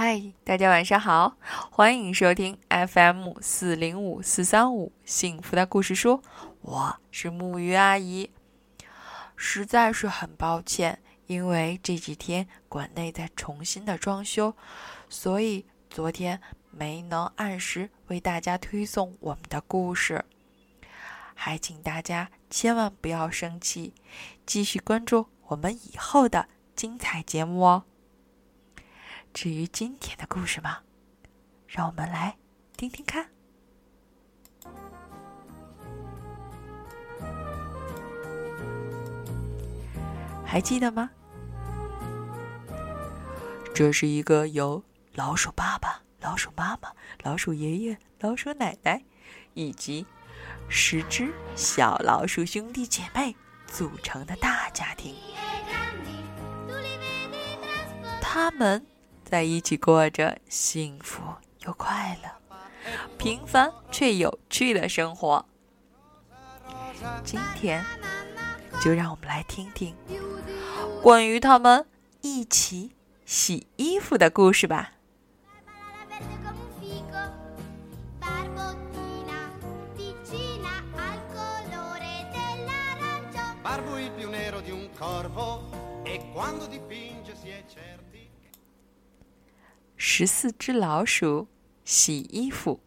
嗨，大家晚上好，欢迎收听 FM 四零五四三五幸福的故事书，我是木鱼阿姨。实在是很抱歉，因为这几天馆内在重新的装修，所以昨天没能按时为大家推送我们的故事。还请大家千万不要生气，继续关注我们以后的精彩节目哦。至于今天的故事吗？让我们来听听看。还记得吗？这是一个由老鼠爸爸、老鼠妈妈、老鼠爷爷、老鼠奶奶以及十只小老鼠兄弟姐妹组成的大家庭。他们。在一起过着幸福又快乐、平凡却有趣的生活。今天，就让我们来听听关于他们一起洗衣服的故事吧。十四只老鼠洗衣服。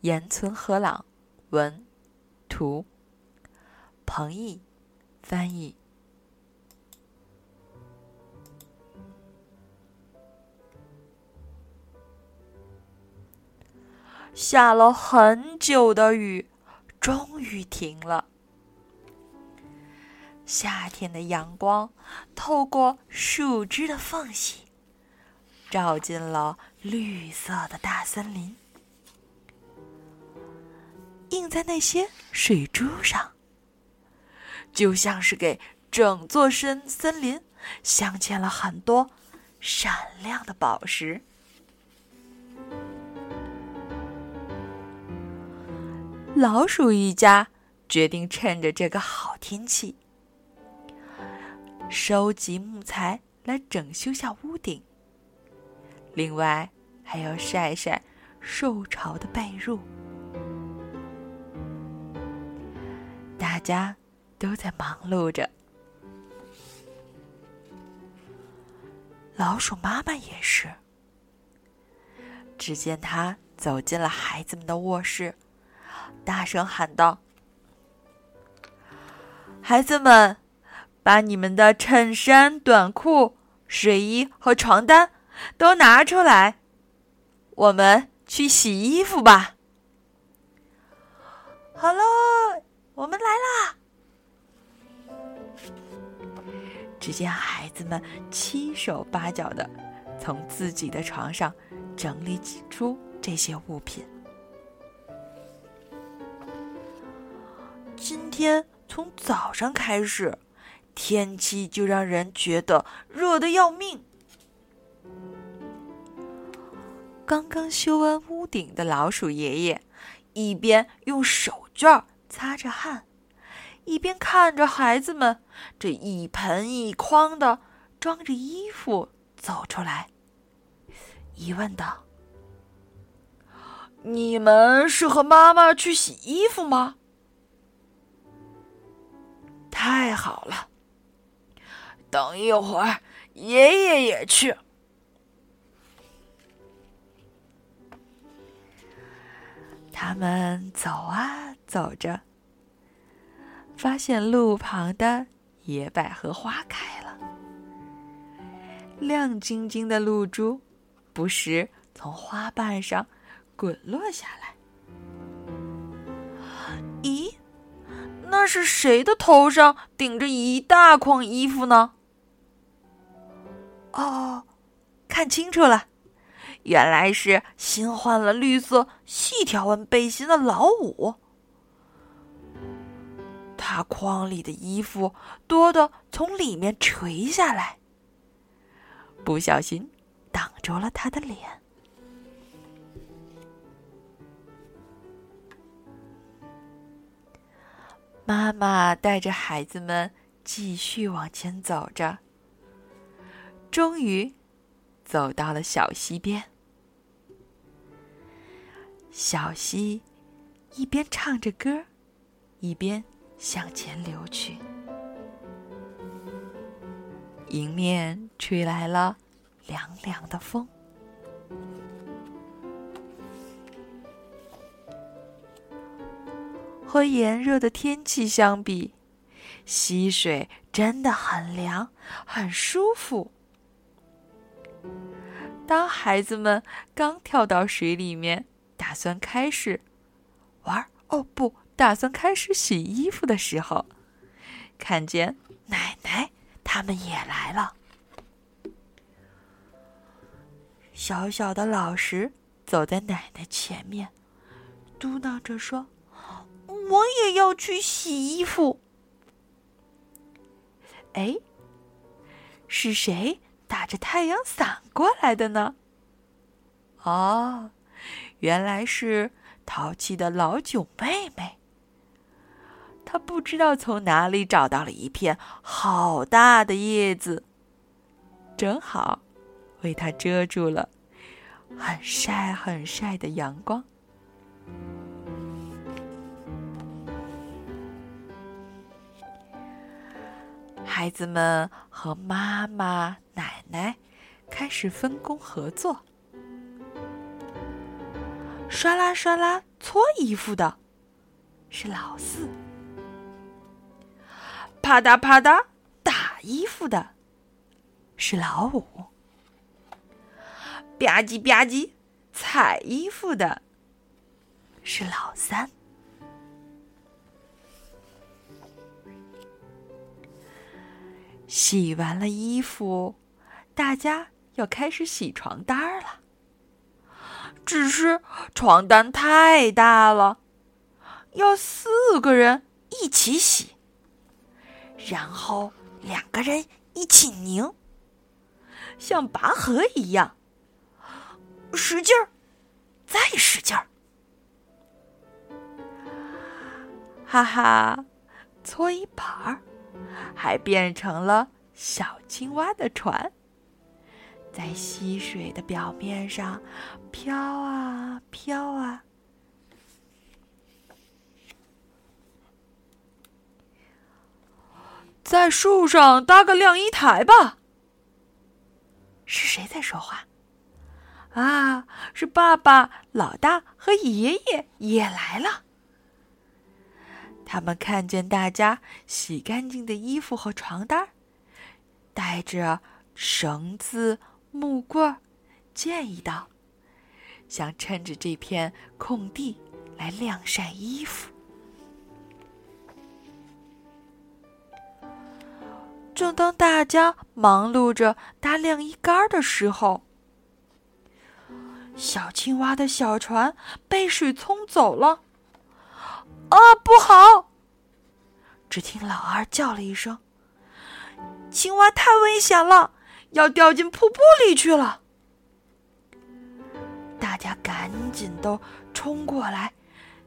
岩村和朗文图，彭毅翻译。下了很久的雨，终于停了。夏天的阳光透过树枝的缝隙。照进了绿色的大森林，映在那些水珠上，就像是给整座森森林镶嵌了很多闪亮的宝石。老鼠一家决定趁着这个好天气，收集木材来整修下屋顶。另外，还要晒晒受潮的被褥。大家都在忙碌着，老鼠妈妈也是。只见她走进了孩子们的卧室，大声喊道：“孩子们，把你们的衬衫、短裤、睡衣和床单。”都拿出来，我们去洗衣服吧。好喽，我们来啦！只见孩子们七手八脚的从自己的床上整理出这些物品。今天从早上开始，天气就让人觉得热的要命。刚刚修完屋顶的老鼠爷爷，一边用手绢擦着汗，一边看着孩子们这一盆一筐的装着衣服走出来，疑问道：“你们是和妈妈去洗衣服吗？”太好了，等一会儿爷爷也去。他们走啊走着，发现路旁的野百合花开了，亮晶晶的露珠不时从花瓣上滚落下来。咦，那是谁的头上顶着一大筐衣服呢？哦，看清楚了。原来是新换了绿色细条纹背心的老五，他筐里的衣服多的从里面垂下来，不小心挡住了他的脸。妈妈带着孩子们继续往前走着，终于。走到了小溪边。小溪一边唱着歌，一边向前流去。迎面吹来了凉凉的风。和炎热的天气相比，溪水真的很凉，很舒服。当孩子们刚跳到水里面，打算开始玩哦，不打算开始洗衣服的时候，看见奶奶他们也来了。小小的老石走在奶奶前面，嘟囔着说。我也要去洗衣服。哎，是谁打着太阳伞过来的呢？哦，原来是淘气的老九妹妹。她不知道从哪里找到了一片好大的叶子，正好为她遮住了很晒很晒的阳光。孩子们和妈妈、奶奶开始分工合作，刷啦刷啦搓衣服的。是老四，啪嗒啪嗒打衣服的。是老五，吧唧吧唧踩衣服的。是老三。洗完了衣服，大家要开始洗床单了。只是床单太大了，要四个人一起洗，然后两个人一起拧，像拔河一样，使劲儿，再使劲儿，哈哈，搓衣板儿。还变成了小青蛙的船，在溪水的表面上飘啊飘啊。在树上搭个晾衣台吧。是谁在说话？啊，是爸爸、老大和爷爷也来了。他们看见大家洗干净的衣服和床单，带着绳子、木棍，建议道：“想趁着这片空地来晾晒衣服。”正当大家忙碌着搭晾衣杆的时候，小青蛙的小船被水冲走了。啊，不好！只听老二叫了一声：“青蛙太危险了，要掉进瀑布里去了！”家赶紧都冲过来，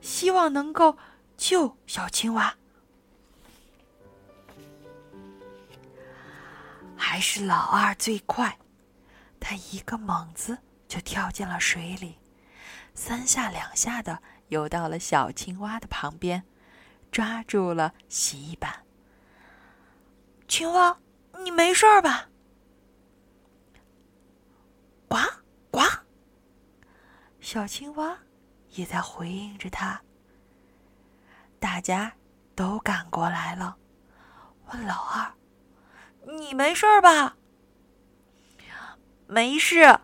希望能够救小青蛙。还是老二最快，他一个猛子就跳进了水里，三下两下的。游到了小青蛙的旁边，抓住了洗衣板。青蛙，你没事吧？呱呱！小青蛙也在回应着他。大家都赶过来了，问老二：“你没事吧？”没事，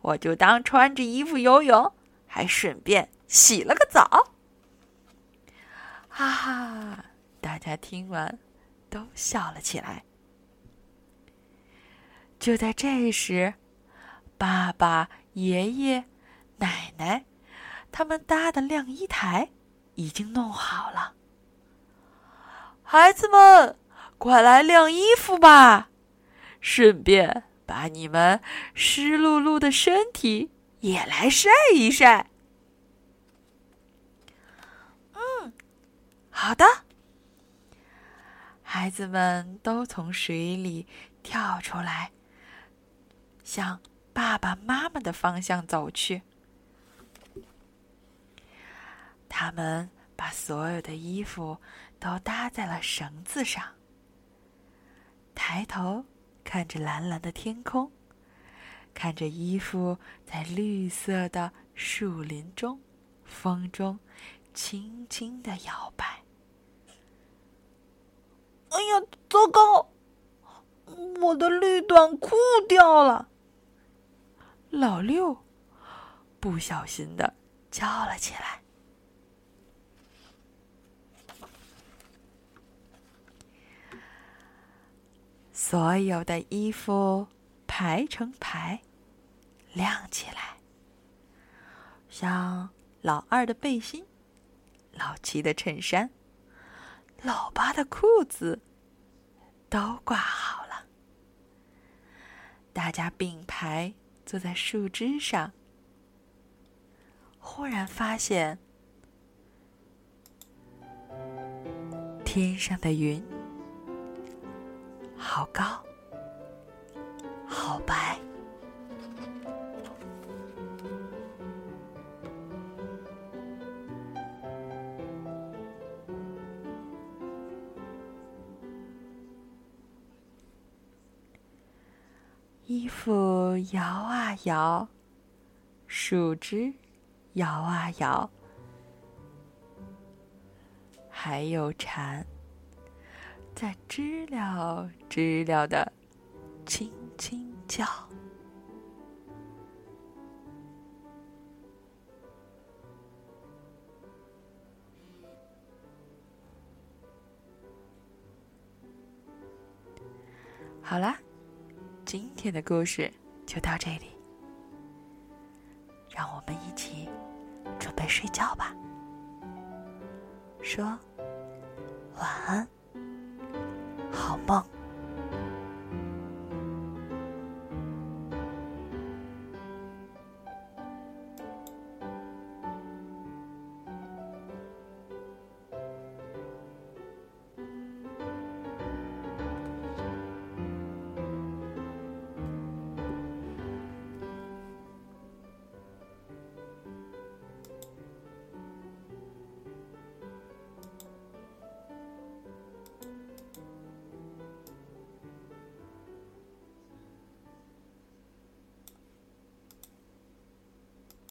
我就当穿着衣服游泳，还顺便。洗了个澡，哈哈！大家听完都笑了起来。就在这时，爸爸、爷爷、奶奶他们搭的晾衣台已经弄好了。孩子们，快来晾衣服吧，顺便把你们湿漉漉的身体也来晒一晒。嗯好的，孩子们都从水里跳出来，向爸爸妈妈的方向走去。他们把所有的衣服都搭在了绳子上，抬头看着蓝蓝的天空，看着衣服在绿色的树林中、风中轻轻的摇摆。哎呀，糟糕！我的绿短裤掉了。老六不小心的叫了起来。所有的衣服排成排，晾起来，像老二的背心、老七的衬衫、老八的裤子，都挂好了。大家并排坐在树枝上，忽然发现天上的云好高，好白。衣服摇啊摇，树枝摇啊摇，还有蝉在知了知了的轻轻叫。好啦。今天的故事就到这里，让我们一起准备睡觉吧。说晚安，好棒。